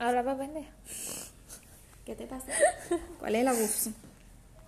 Ahora va a vender. ¿Qué te pasa? ¿Cuál es el abuso?